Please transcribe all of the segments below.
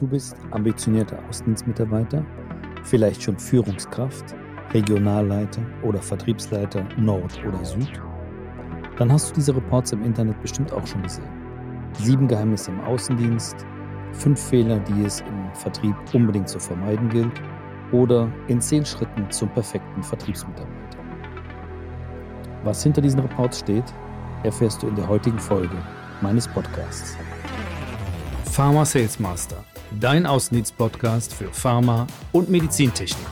Du bist ambitionierter Außendienstmitarbeiter, vielleicht schon Führungskraft, Regionalleiter oder Vertriebsleiter Nord oder Süd. Dann hast du diese Reports im Internet bestimmt auch schon gesehen. Sieben Geheimnisse im Außendienst, fünf Fehler, die es im Vertrieb unbedingt zu vermeiden gilt oder in zehn Schritten zum perfekten Vertriebsmitarbeiter. Was hinter diesen Reports steht, erfährst du in der heutigen Folge meines Podcasts. Pharma Sales Master, dein Außendienst-Podcast für Pharma und Medizintechnik.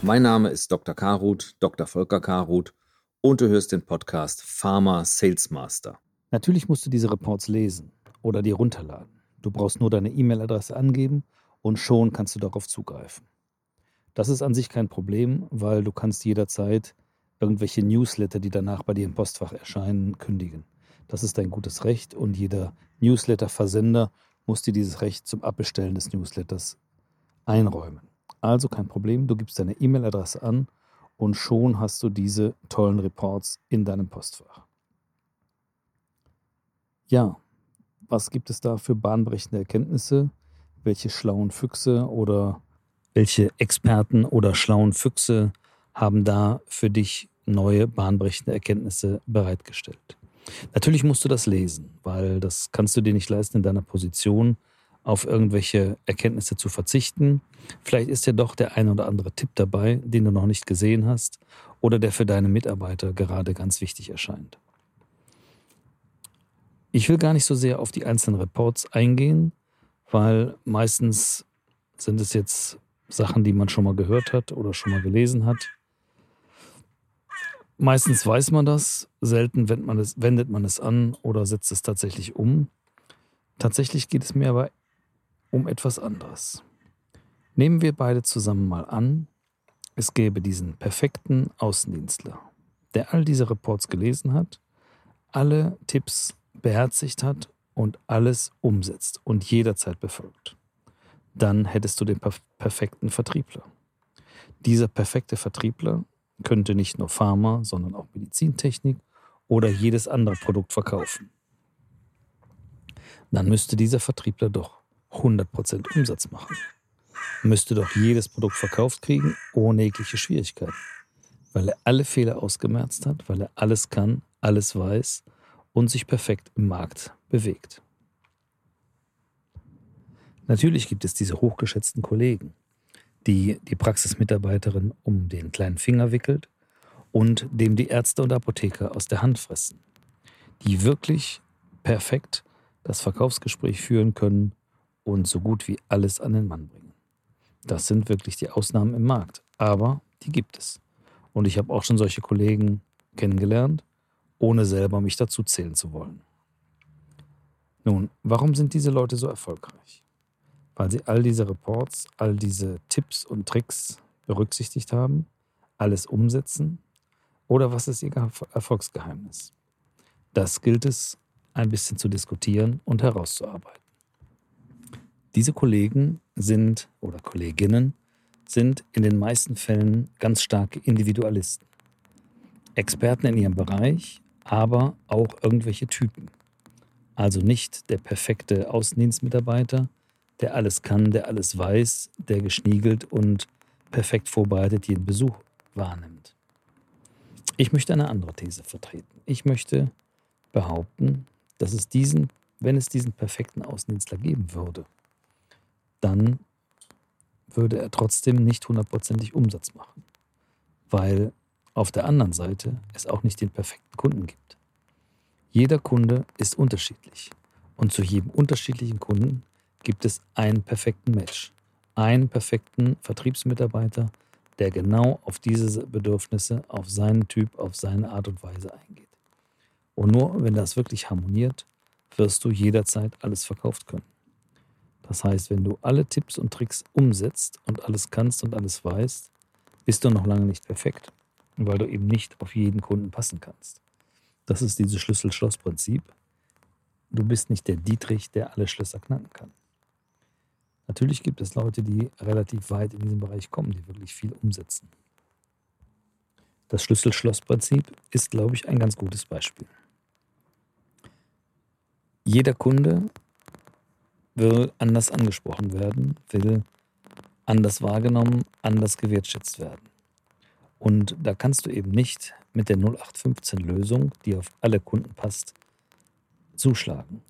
Mein Name ist Dr. Karuth, Dr. Volker Karuth und du hörst den Podcast Pharma Sales Master. Natürlich musst du diese Reports lesen oder dir runterladen. Du brauchst nur deine E-Mail-Adresse angeben und schon kannst du darauf zugreifen. Das ist an sich kein Problem, weil du kannst jederzeit irgendwelche Newsletter, die danach bei dir im Postfach erscheinen, kündigen. Das ist dein gutes Recht und jeder Newsletter-Versender muss dir dieses Recht zum Abbestellen des Newsletters einräumen. Also kein Problem, du gibst deine E-Mail-Adresse an und schon hast du diese tollen Reports in deinem Postfach. Ja, was gibt es da für bahnbrechende Erkenntnisse? Welche schlauen Füchse oder welche Experten oder schlauen Füchse haben da für dich neue bahnbrechende Erkenntnisse bereitgestellt. Natürlich musst du das lesen, weil das kannst du dir nicht leisten, in deiner Position auf irgendwelche Erkenntnisse zu verzichten. Vielleicht ist ja doch der ein oder andere Tipp dabei, den du noch nicht gesehen hast oder der für deine Mitarbeiter gerade ganz wichtig erscheint. Ich will gar nicht so sehr auf die einzelnen Reports eingehen, weil meistens sind es jetzt Sachen, die man schon mal gehört hat oder schon mal gelesen hat. Meistens weiß man das, selten wendet man, es, wendet man es an oder setzt es tatsächlich um. Tatsächlich geht es mir aber um etwas anderes. Nehmen wir beide zusammen mal an, es gäbe diesen perfekten Außendienstler, der all diese Reports gelesen hat, alle Tipps beherzigt hat und alles umsetzt und jederzeit befolgt. Dann hättest du den perfekten Vertriebler. Dieser perfekte Vertriebler könnte nicht nur Pharma, sondern auch Medizintechnik oder jedes andere Produkt verkaufen. Dann müsste dieser Vertriebler doch 100% Umsatz machen. Müsste doch jedes Produkt verkauft kriegen, ohne jegliche Schwierigkeiten. Weil er alle Fehler ausgemerzt hat, weil er alles kann, alles weiß und sich perfekt im Markt bewegt. Natürlich gibt es diese hochgeschätzten Kollegen, die die Praxismitarbeiterin um den kleinen Finger wickelt und dem die Ärzte und Apotheker aus der Hand fressen, die wirklich perfekt das Verkaufsgespräch führen können und so gut wie alles an den Mann bringen. Das sind wirklich die Ausnahmen im Markt, aber die gibt es. Und ich habe auch schon solche Kollegen kennengelernt, ohne selber mich dazu zählen zu wollen. Nun, warum sind diese Leute so erfolgreich? Weil sie all diese Reports, all diese Tipps und Tricks berücksichtigt haben, alles umsetzen? Oder was ist ihr Erfolgsgeheimnis? Das gilt es ein bisschen zu diskutieren und herauszuarbeiten. Diese Kollegen sind oder Kolleginnen sind in den meisten Fällen ganz starke Individualisten. Experten in ihrem Bereich, aber auch irgendwelche Typen. Also nicht der perfekte Außendienstmitarbeiter, der alles kann, der alles weiß, der geschniegelt und perfekt vorbereitet jeden Besuch wahrnimmt. Ich möchte eine andere These vertreten. Ich möchte behaupten, dass es diesen, wenn es diesen perfekten Außendienstler geben würde, dann würde er trotzdem nicht hundertprozentig Umsatz machen, weil auf der anderen Seite es auch nicht den perfekten Kunden gibt. Jeder Kunde ist unterschiedlich und zu jedem unterschiedlichen Kunden gibt es einen perfekten Match, einen perfekten Vertriebsmitarbeiter, der genau auf diese Bedürfnisse, auf seinen Typ, auf seine Art und Weise eingeht. Und nur wenn das wirklich harmoniert, wirst du jederzeit alles verkauft können. Das heißt, wenn du alle Tipps und Tricks umsetzt und alles kannst und alles weißt, bist du noch lange nicht perfekt, weil du eben nicht auf jeden Kunden passen kannst. Das ist dieses Schlüssel-Schloss-Prinzip. Du bist nicht der Dietrich, der alle Schlösser knacken kann. Natürlich gibt es Leute, die relativ weit in diesem Bereich kommen, die wirklich viel umsetzen. Das Schlüssel-Schloss-Prinzip ist, glaube ich, ein ganz gutes Beispiel. Jeder Kunde will anders angesprochen werden, will anders wahrgenommen, anders gewertschätzt werden. Und da kannst du eben nicht mit der 0815-Lösung, die auf alle Kunden passt, zuschlagen.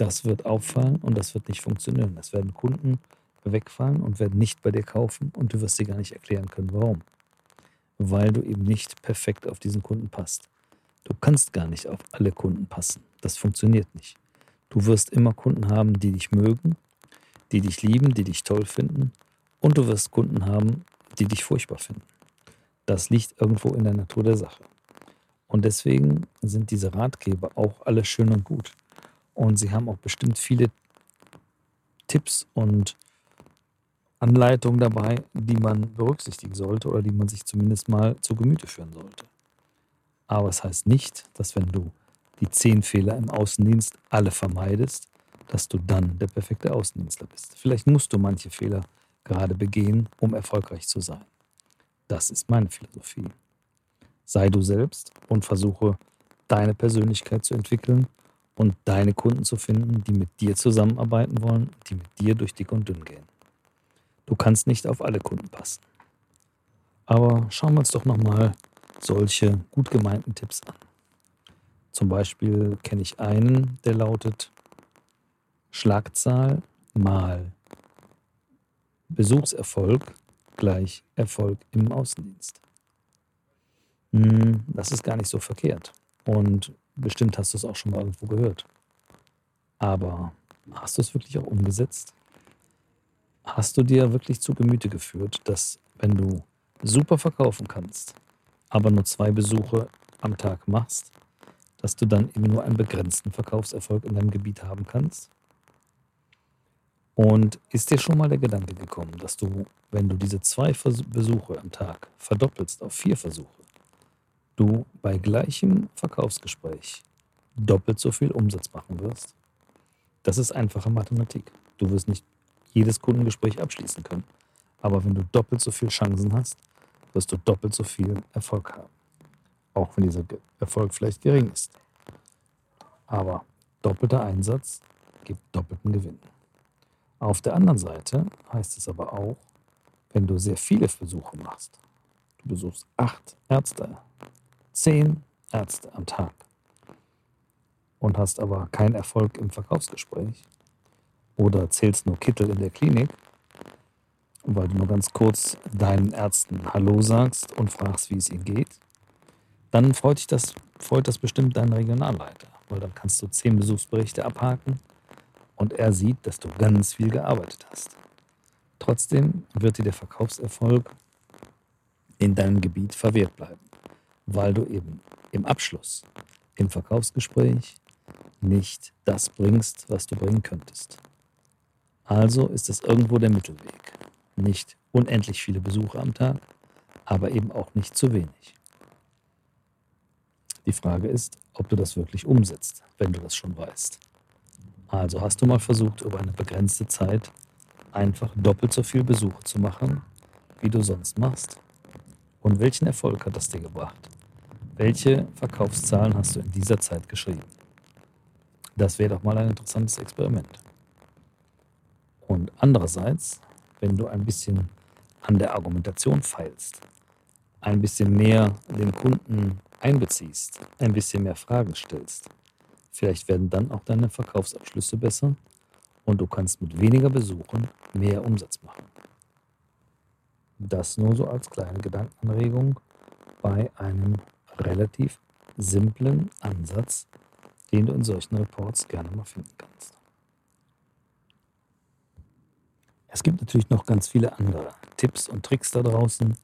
Das wird auffallen und das wird nicht funktionieren. Es werden Kunden wegfallen und werden nicht bei dir kaufen und du wirst dir gar nicht erklären können, warum. Weil du eben nicht perfekt auf diesen Kunden passt. Du kannst gar nicht auf alle Kunden passen. Das funktioniert nicht. Du wirst immer Kunden haben, die dich mögen, die dich lieben, die dich toll finden und du wirst Kunden haben, die dich furchtbar finden. Das liegt irgendwo in der Natur der Sache. Und deswegen sind diese Ratgeber auch alle schön und gut. Und sie haben auch bestimmt viele Tipps und Anleitungen dabei, die man berücksichtigen sollte oder die man sich zumindest mal zu Gemüte führen sollte. Aber es das heißt nicht, dass wenn du die zehn Fehler im Außendienst alle vermeidest, dass du dann der perfekte Außendienstler bist. Vielleicht musst du manche Fehler gerade begehen, um erfolgreich zu sein. Das ist meine Philosophie. Sei du selbst und versuche deine Persönlichkeit zu entwickeln und deine Kunden zu finden, die mit dir zusammenarbeiten wollen, die mit dir durch dick und dünn gehen. Du kannst nicht auf alle Kunden passen. Aber schauen wir uns doch nochmal solche gut gemeinten Tipps an. Zum Beispiel kenne ich einen, der lautet Schlagzahl mal Besuchserfolg gleich Erfolg im Außendienst. Hm, das ist gar nicht so verkehrt. Und bestimmt hast du es auch schon mal irgendwo gehört. Aber hast du es wirklich auch umgesetzt? Hast du dir wirklich zu Gemüte geführt, dass wenn du super verkaufen kannst, aber nur zwei Besuche am Tag machst, dass du dann eben nur einen begrenzten Verkaufserfolg in deinem Gebiet haben kannst? Und ist dir schon mal der Gedanke gekommen, dass du, wenn du diese zwei Besuche am Tag verdoppelst auf vier Versuche, du bei gleichem Verkaufsgespräch doppelt so viel Umsatz machen wirst? Das ist einfache Mathematik. Du wirst nicht jedes Kundengespräch abschließen können. Aber wenn du doppelt so viele Chancen hast, wirst du doppelt so viel Erfolg haben. Auch wenn dieser Erfolg vielleicht gering ist. Aber doppelter Einsatz gibt doppelten Gewinn. Auf der anderen Seite heißt es aber auch, wenn du sehr viele Versuche machst, du besuchst acht Ärzte, zehn Ärzte am Tag. Und hast aber keinen Erfolg im Verkaufsgespräch. Oder zählst nur Kittel in der Klinik, weil du nur ganz kurz deinen Ärzten Hallo sagst und fragst, wie es ihnen geht, dann freut dich das, freut das bestimmt deinen Regionalleiter, weil dann kannst du zehn Besuchsberichte abhaken und er sieht, dass du ganz viel gearbeitet hast. Trotzdem wird dir der Verkaufserfolg in deinem Gebiet verwehrt bleiben, weil du eben im Abschluss, im Verkaufsgespräch nicht das bringst, was du bringen könntest. Also ist es irgendwo der Mittelweg. Nicht unendlich viele Besuche am Tag, aber eben auch nicht zu wenig. Die Frage ist, ob du das wirklich umsetzt, wenn du das schon weißt. Also hast du mal versucht, über eine begrenzte Zeit einfach doppelt so viel Besuche zu machen, wie du sonst machst? Und welchen Erfolg hat das dir gebracht? Welche Verkaufszahlen hast du in dieser Zeit geschrieben? Das wäre doch mal ein interessantes Experiment. Und andererseits, wenn du ein bisschen an der Argumentation feilst, ein bisschen mehr den Kunden einbeziehst, ein bisschen mehr Fragen stellst, Vielleicht werden dann auch deine Verkaufsabschlüsse besser und du kannst mit weniger Besuchen mehr Umsatz machen. Das nur so als kleine Gedankenanregung bei einem relativ simplen Ansatz, den du in solchen Reports gerne mal finden kannst. Es gibt natürlich noch ganz viele andere Tipps und Tricks da draußen,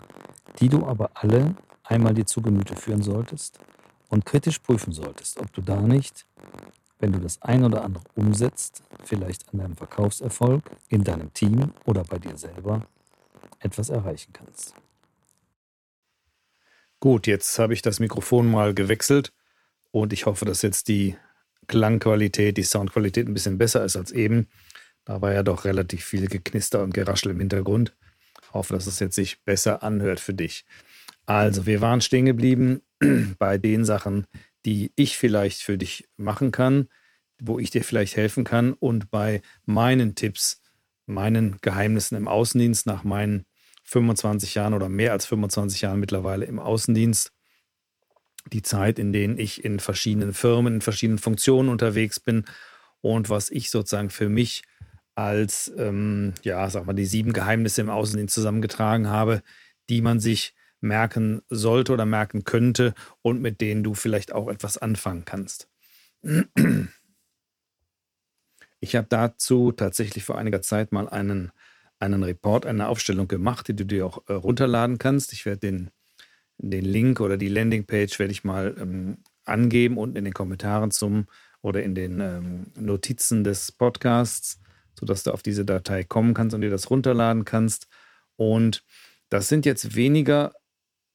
die du aber alle einmal dir zu Gemüte führen solltest und kritisch prüfen solltest, ob du da nicht, wenn du das ein oder andere umsetzt, vielleicht an deinem Verkaufserfolg, in deinem Team oder bei dir selber etwas erreichen kannst. Gut, jetzt habe ich das Mikrofon mal gewechselt und ich hoffe, dass jetzt die Klangqualität, die Soundqualität ein bisschen besser ist als eben. Da war ja doch relativ viel Geknister und Geraschel im Hintergrund. Ich hoffe, dass es jetzt sich besser anhört für dich. Also, wir waren stehen geblieben bei den Sachen, die ich vielleicht für dich machen kann, wo ich dir vielleicht helfen kann und bei meinen Tipps, meinen Geheimnissen im Außendienst nach meinen 25 Jahren oder mehr als 25 Jahren mittlerweile im Außendienst, die Zeit, in denen ich in verschiedenen Firmen, in verschiedenen Funktionen unterwegs bin und was ich sozusagen für mich als, ähm, ja, sag mal, die sieben Geheimnisse im Außendienst zusammengetragen habe, die man sich merken sollte oder merken könnte und mit denen du vielleicht auch etwas anfangen kannst. Ich habe dazu tatsächlich vor einiger Zeit mal einen, einen Report, eine Aufstellung gemacht, die du dir auch äh, runterladen kannst. Ich werde den, den Link oder die Landingpage werde ich mal ähm, angeben unten in den Kommentaren zum oder in den ähm, Notizen des Podcasts, sodass du auf diese Datei kommen kannst und dir das runterladen kannst. Und das sind jetzt weniger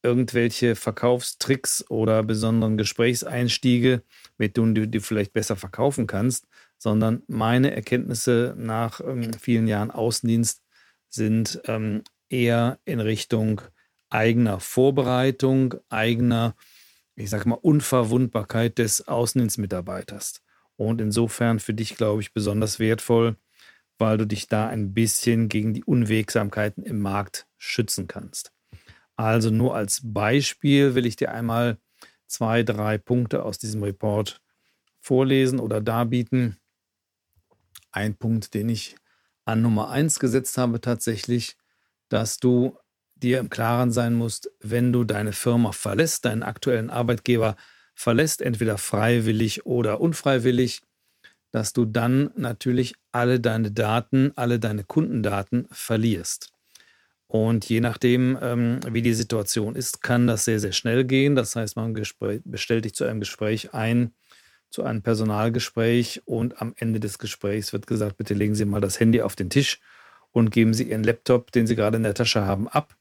irgendwelche Verkaufstricks oder besonderen Gesprächseinstiege, mit denen du dir vielleicht besser verkaufen kannst, sondern meine Erkenntnisse nach ähm, vielen Jahren Außendienst sind ähm, eher in Richtung eigener Vorbereitung, eigener, ich sage mal, Unverwundbarkeit des Außendienstmitarbeiters. Und insofern für dich, glaube ich, besonders wertvoll, weil du dich da ein bisschen gegen die Unwegsamkeiten im Markt schützen kannst. Also nur als Beispiel will ich dir einmal zwei, drei Punkte aus diesem Report vorlesen oder darbieten. Ein Punkt, den ich an Nummer eins gesetzt habe, tatsächlich, dass du dir im Klaren sein musst, wenn du deine Firma verlässt, deinen aktuellen Arbeitgeber verlässt, entweder freiwillig oder unfreiwillig, dass du dann natürlich alle deine Daten, alle deine Kundendaten verlierst. Und je nachdem, ähm, wie die Situation ist, kann das sehr, sehr schnell gehen. Das heißt, man bestellt dich zu einem Gespräch ein, zu einem Personalgespräch und am Ende des Gesprächs wird gesagt, bitte legen Sie mal das Handy auf den Tisch und geben Sie Ihren Laptop, den Sie gerade in der Tasche haben, ab.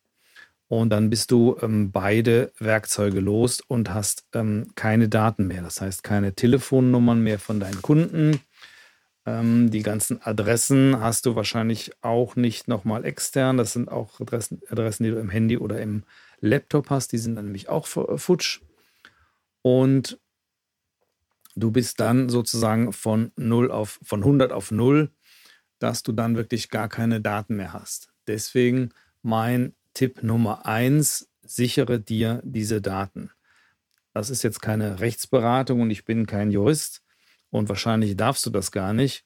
Und dann bist du ähm, beide Werkzeuge los und hast ähm, keine Daten mehr. Das heißt, keine Telefonnummern mehr von deinen Kunden, ähm, die ganzen Adressen hast du wahrscheinlich auch nicht nochmal extern. Das sind auch Adressen, Adressen, die du im Handy oder im Laptop hast. Die sind dann nämlich auch futsch. Und du bist dann sozusagen von 0 auf, von 100 auf 0, dass du dann wirklich gar keine Daten mehr hast. Deswegen mein Tipp Nummer 1, sichere dir diese Daten. Das ist jetzt keine Rechtsberatung und ich bin kein Jurist und wahrscheinlich darfst du das gar nicht.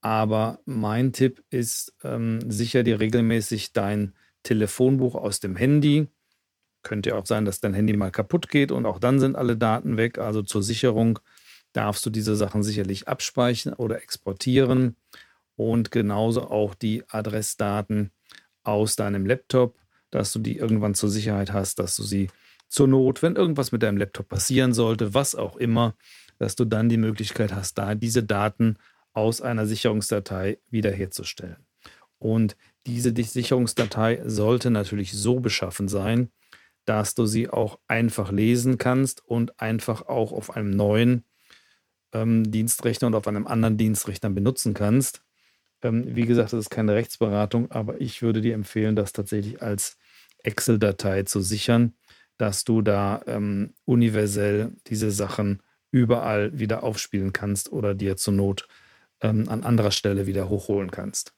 Aber mein Tipp ist, ähm, sicher dir regelmäßig dein Telefonbuch aus dem Handy. Könnte ja auch sein, dass dein Handy mal kaputt geht und auch dann sind alle Daten weg. Also zur Sicherung darfst du diese Sachen sicherlich abspeichern oder exportieren. Und genauso auch die Adressdaten aus deinem Laptop, dass du die irgendwann zur Sicherheit hast, dass du sie zur Not, wenn irgendwas mit deinem Laptop passieren sollte, was auch immer, dass du dann die Möglichkeit hast, da diese Daten aus einer Sicherungsdatei wiederherzustellen. Und diese Sicherungsdatei sollte natürlich so beschaffen sein, dass du sie auch einfach lesen kannst und einfach auch auf einem neuen ähm, Dienstrechner und auf einem anderen Dienstrechner benutzen kannst. Ähm, wie gesagt, das ist keine Rechtsberatung, aber ich würde dir empfehlen, das tatsächlich als Excel-Datei zu sichern, dass du da ähm, universell diese Sachen überall wieder aufspielen kannst oder dir zur Not ähm, an anderer Stelle wieder hochholen kannst.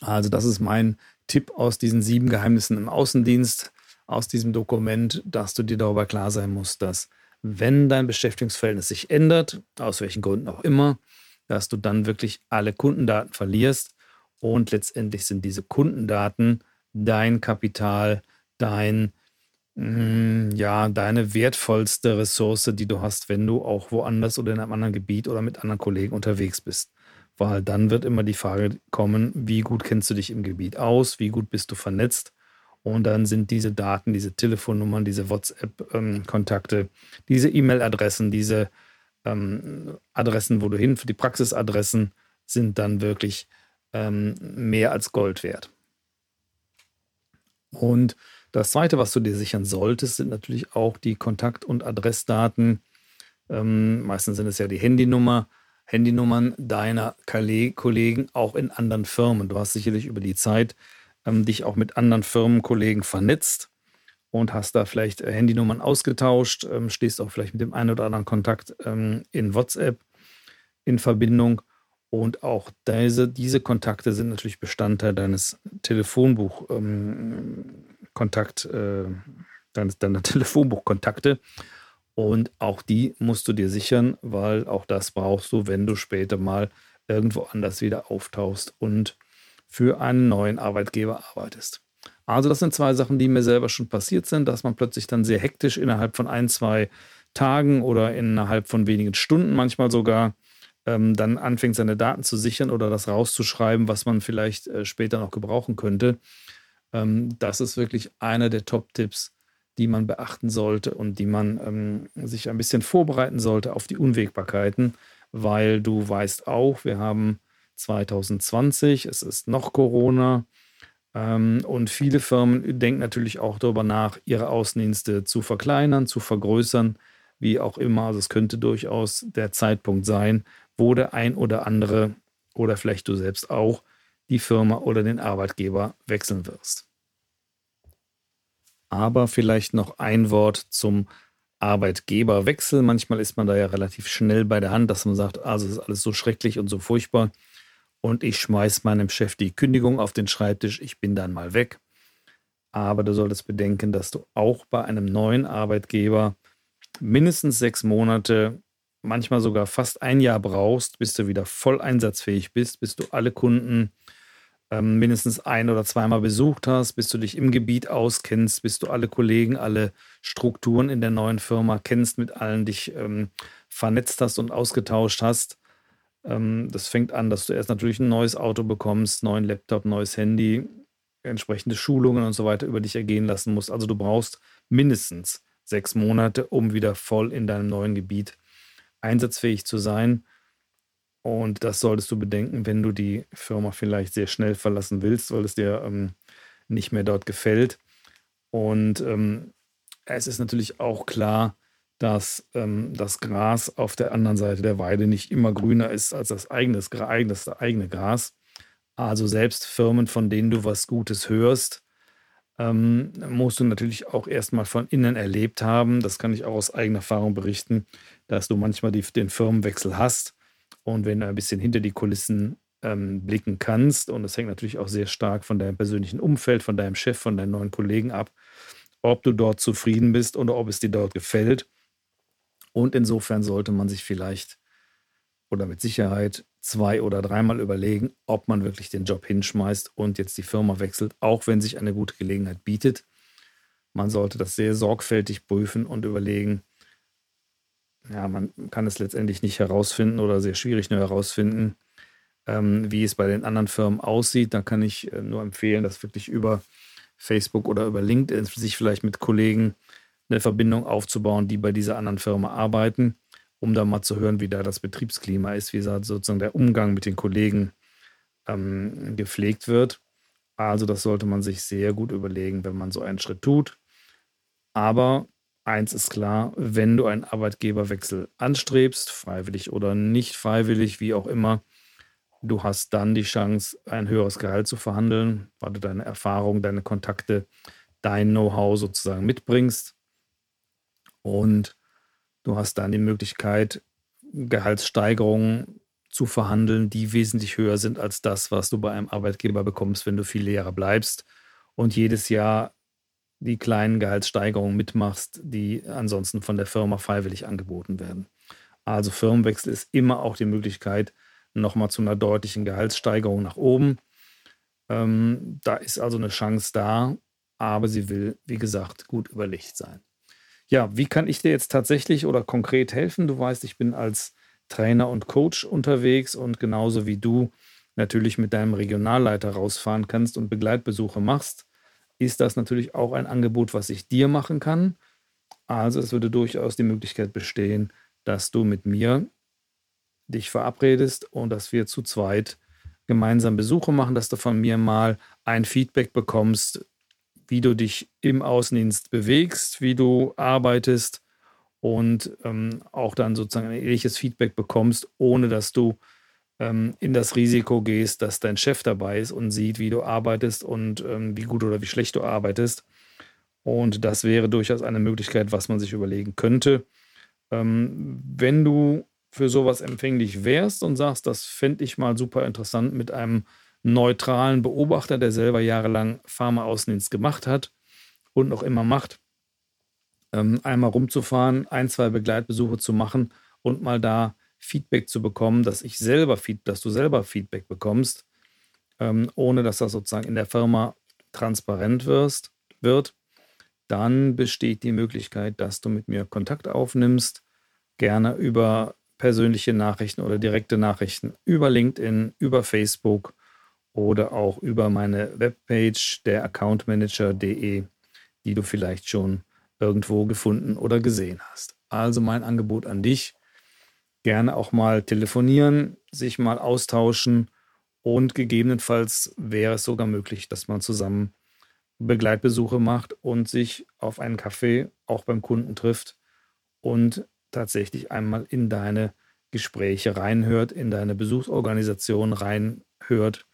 Also das ist mein Tipp aus diesen sieben Geheimnissen im Außendienst, aus diesem Dokument, dass du dir darüber klar sein musst, dass wenn dein Beschäftigungsverhältnis sich ändert, aus welchen Gründen auch immer, dass du dann wirklich alle Kundendaten verlierst und letztendlich sind diese Kundendaten dein Kapital, dein Mm, ja, deine wertvollste Ressource, die du hast, wenn du auch woanders oder in einem anderen Gebiet oder mit anderen Kollegen unterwegs bist. Weil dann wird immer die Frage kommen, wie gut kennst du dich im Gebiet aus, wie gut bist du vernetzt. Und dann sind diese Daten, diese Telefonnummern, diese WhatsApp-Kontakte, diese E-Mail-Adressen, diese ähm, Adressen, wo du hin, für die Praxisadressen, sind dann wirklich ähm, mehr als Gold wert. Und das Zweite, was du dir sichern solltest, sind natürlich auch die Kontakt- und Adressdaten. Ähm, meistens sind es ja die Handynummer, Handynummern deiner Kollegen auch in anderen Firmen. Du hast sicherlich über die Zeit ähm, dich auch mit anderen Firmenkollegen vernetzt und hast da vielleicht äh, Handynummern ausgetauscht, ähm, stehst auch vielleicht mit dem einen oder anderen Kontakt ähm, in WhatsApp. in Verbindung. Und auch diese, diese Kontakte sind natürlich Bestandteil deines Telefonbuch-Kontakt, ähm, äh, deines, deiner Telefonbuchkontakte. Und auch die musst du dir sichern, weil auch das brauchst du, wenn du später mal irgendwo anders wieder auftauchst und für einen neuen Arbeitgeber arbeitest. Also das sind zwei Sachen, die mir selber schon passiert sind, dass man plötzlich dann sehr hektisch innerhalb von ein, zwei Tagen oder innerhalb von wenigen Stunden manchmal sogar ähm, dann anfängt, seine Daten zu sichern oder das rauszuschreiben, was man vielleicht äh, später noch gebrauchen könnte. Ähm, das ist wirklich einer der Top-Tipps, die man beachten sollte und die man ähm, sich ein bisschen vorbereiten sollte auf die Unwägbarkeiten, weil du weißt auch, wir haben 2020, es ist noch Corona ähm, und viele Firmen denken natürlich auch darüber nach, ihre Außendienste zu verkleinern, zu vergrößern, wie auch immer. Also es könnte durchaus der Zeitpunkt sein, wo der ein oder andere oder vielleicht du selbst auch die Firma oder den Arbeitgeber wechseln wirst. Aber vielleicht noch ein Wort zum Arbeitgeberwechsel. Manchmal ist man da ja relativ schnell bei der Hand, dass man sagt, also es ist alles so schrecklich und so furchtbar und ich schmeiße meinem Chef die Kündigung auf den Schreibtisch, ich bin dann mal weg. Aber du solltest bedenken, dass du auch bei einem neuen Arbeitgeber mindestens sechs Monate, manchmal sogar fast ein Jahr brauchst, bis du wieder voll einsatzfähig bist, bis du alle Kunden ähm, mindestens ein oder zweimal besucht hast, bis du dich im Gebiet auskennst, bis du alle Kollegen, alle Strukturen in der neuen Firma kennst, mit allen dich ähm, vernetzt hast und ausgetauscht hast. Ähm, das fängt an, dass du erst natürlich ein neues Auto bekommst, neuen Laptop, neues Handy, entsprechende Schulungen und so weiter über dich ergehen lassen musst. Also du brauchst mindestens sechs Monate, um wieder voll in deinem neuen Gebiet einsatzfähig zu sein. Und das solltest du bedenken, wenn du die Firma vielleicht sehr schnell verlassen willst, weil es dir ähm, nicht mehr dort gefällt. Und ähm, es ist natürlich auch klar, dass ähm, das Gras auf der anderen Seite der Weide nicht immer grüner ist als das, eigenes, das eigene Gras. Also selbst Firmen, von denen du was Gutes hörst, ähm, musst du natürlich auch erstmal von innen erlebt haben. Das kann ich auch aus eigener Erfahrung berichten, dass du manchmal die, den Firmenwechsel hast und wenn du ein bisschen hinter die Kulissen ähm, blicken kannst, und das hängt natürlich auch sehr stark von deinem persönlichen Umfeld, von deinem Chef, von deinen neuen Kollegen ab, ob du dort zufrieden bist oder ob es dir dort gefällt. Und insofern sollte man sich vielleicht oder mit Sicherheit zwei oder dreimal überlegen, ob man wirklich den Job hinschmeißt und jetzt die Firma wechselt, auch wenn sich eine gute Gelegenheit bietet. Man sollte das sehr sorgfältig prüfen und überlegen, ja, man kann es letztendlich nicht herausfinden oder sehr schwierig nur herausfinden, ähm, wie es bei den anderen Firmen aussieht. Da kann ich äh, nur empfehlen, das wirklich über Facebook oder über LinkedIn sich vielleicht mit Kollegen eine Verbindung aufzubauen, die bei dieser anderen Firma arbeiten, um da mal zu hören, wie da das Betriebsklima ist, wie sozusagen der Umgang mit den Kollegen ähm, gepflegt wird. Also das sollte man sich sehr gut überlegen, wenn man so einen Schritt tut. Aber eins ist klar, wenn du einen Arbeitgeberwechsel anstrebst, freiwillig oder nicht freiwillig, wie auch immer, du hast dann die Chance, ein höheres Gehalt zu verhandeln, weil du deine Erfahrung, deine Kontakte, dein Know-how sozusagen mitbringst. Und du hast dann die Möglichkeit, Gehaltssteigerungen zu verhandeln, die wesentlich höher sind als das, was du bei einem Arbeitgeber bekommst, wenn du viele Jahre bleibst und jedes Jahr die kleinen Gehaltssteigerungen mitmachst, die ansonsten von der Firma freiwillig angeboten werden. Also Firmenwechsel ist immer auch die Möglichkeit, nochmal zu einer deutlichen Gehaltssteigerung nach oben. Ähm, da ist also eine Chance da, aber sie will, wie gesagt, gut überlegt sein. Ja, wie kann ich dir jetzt tatsächlich oder konkret helfen? Du weißt, ich bin als Trainer und Coach unterwegs und genauso wie du natürlich mit deinem Regionalleiter rausfahren kannst und Begleitbesuche machst, ist das natürlich auch ein Angebot, was ich dir machen kann. Also es würde durchaus die Möglichkeit bestehen, dass du mit mir dich verabredest und dass wir zu zweit gemeinsam Besuche machen, dass du von mir mal ein Feedback bekommst, wie du dich im Außendienst bewegst, wie du arbeitest und ähm, auch dann sozusagen ein ähnliches Feedback bekommst, ohne dass du ähm, in das Risiko gehst, dass dein Chef dabei ist und sieht, wie du arbeitest und ähm, wie gut oder wie schlecht du arbeitest. Und das wäre durchaus eine Möglichkeit, was man sich überlegen könnte. Ähm, wenn du für sowas empfänglich wärst und sagst, das fände ich mal super interessant mit einem neutralen Beobachter, der selber jahrelang Pharma-Außendienst gemacht hat und noch immer macht, ähm, einmal rumzufahren, ein, zwei Begleitbesuche zu machen und mal da Feedback zu bekommen, dass ich selber, dass du selber Feedback bekommst, ähm, ohne dass das sozusagen in der Firma transparent wirst, wird, dann besteht die Möglichkeit, dass du mit mir Kontakt aufnimmst, gerne über persönliche Nachrichten oder direkte Nachrichten über LinkedIn, über Facebook oder auch über meine Webpage der accountmanager.de, die du vielleicht schon irgendwo gefunden oder gesehen hast. Also mein Angebot an dich, gerne auch mal telefonieren, sich mal austauschen und gegebenenfalls wäre es sogar möglich, dass man zusammen Begleitbesuche macht und sich auf einen Kaffee auch beim Kunden trifft und tatsächlich einmal in deine Gespräche reinhört, in deine Besuchsorganisation reinhört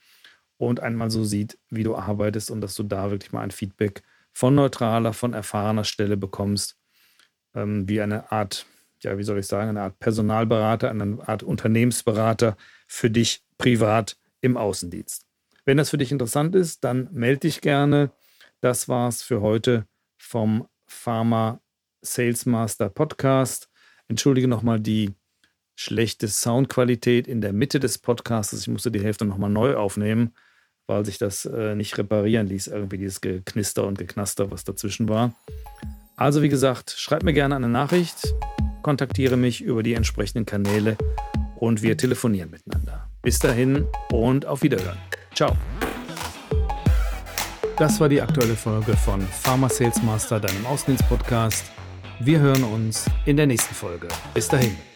und einmal so sieht, wie du arbeitest und dass du da wirklich mal ein Feedback von neutraler, von erfahrener Stelle bekommst, ähm, wie eine Art, ja, wie soll ich sagen, eine Art Personalberater, eine Art Unternehmensberater für dich privat im Außendienst. Wenn das für dich interessant ist, dann melde dich gerne. Das war's für heute vom Pharma Sales Master Podcast. Entschuldige nochmal die schlechte Soundqualität in der Mitte des Podcasts. Ich musste die Hälfte nochmal neu aufnehmen, weil sich das äh, nicht reparieren ließ, irgendwie dieses Geknister und Geknaster, was dazwischen war. Also wie gesagt, schreib mir gerne eine Nachricht, kontaktiere mich über die entsprechenden Kanäle und wir telefonieren miteinander. Bis dahin und auf Wiederhören. Ciao. Das war die aktuelle Folge von Pharma Sales Master, deinem Außendienst-Podcast. Wir hören uns in der nächsten Folge. Bis dahin.